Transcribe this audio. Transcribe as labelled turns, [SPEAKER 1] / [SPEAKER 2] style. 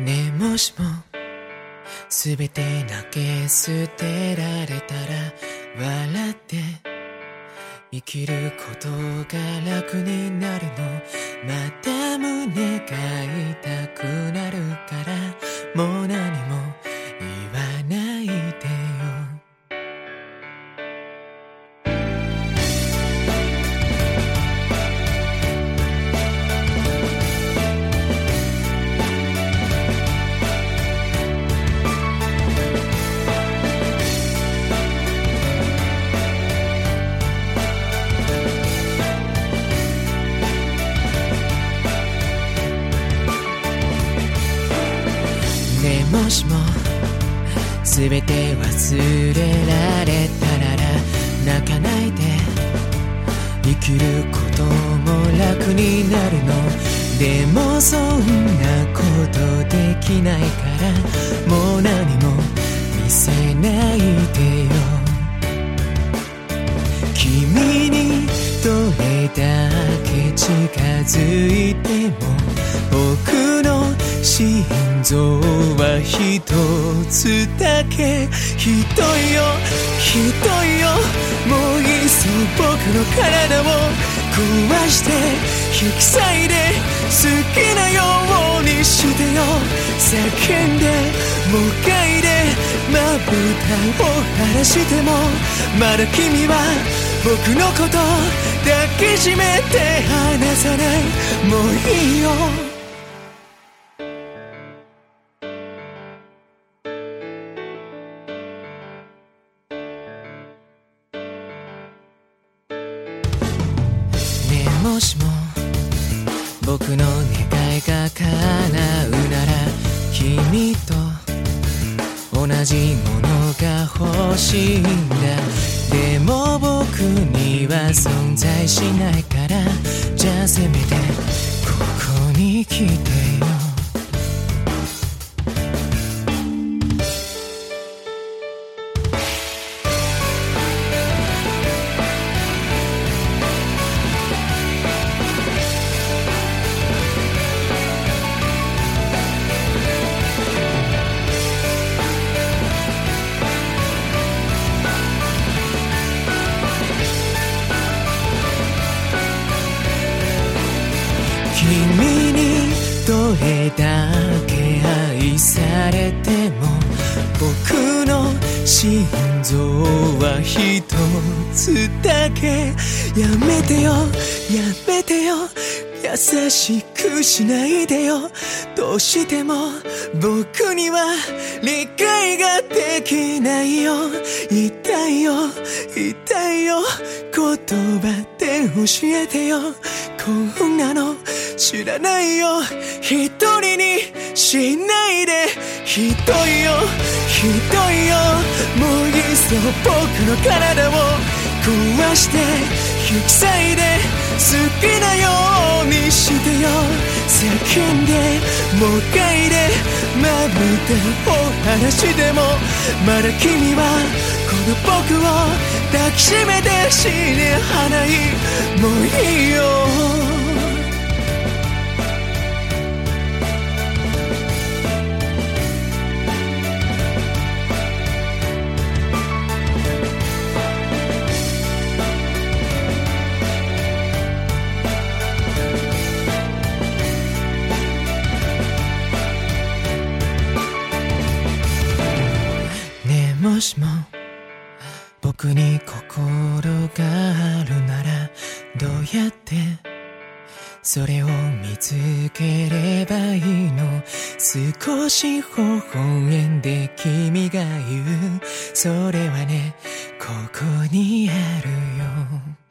[SPEAKER 1] ねえもしも。すべて投げ捨てられたら笑って。生きることが楽になるの。ねえもしも全て忘れられたなら泣かないで生きることも楽になるのでもそんなことできないからもう何も見せないでよ。君にどれだけ近づいても僕の心臓は一つだけ。ひどいよ。ひどいよ。もういっそ僕の体を壊して引き裂いて好きなようにしてよ叫んでもがいでまぶたを晴らしてもまだ君は僕のこと抱きしめて離さないもういいよもしも僕の願いが叶うなら君と同じものが欲しいんだ。でも僕には存在しないから。じゃあせめて君にどれだけ愛されても僕の心臓は一つだけ。やめてよやめてよ優しくしないでよ。どうしても僕には理解ができないよ。痛いよ痛いよ。言葉で教えてよ。こんなの知らないよ一人にしないでひどいよひどいよもういっそ僕の体を壊して引き裂いて好きなようにしてよ叫んでもがいでまぶたを晴らしてもまだ君はこの僕を抱きしめて死にはないもういいよもしも僕に心があるならどうやってそれを見つければいいの？少し微笑んで君が言う。それはねここにあるよ。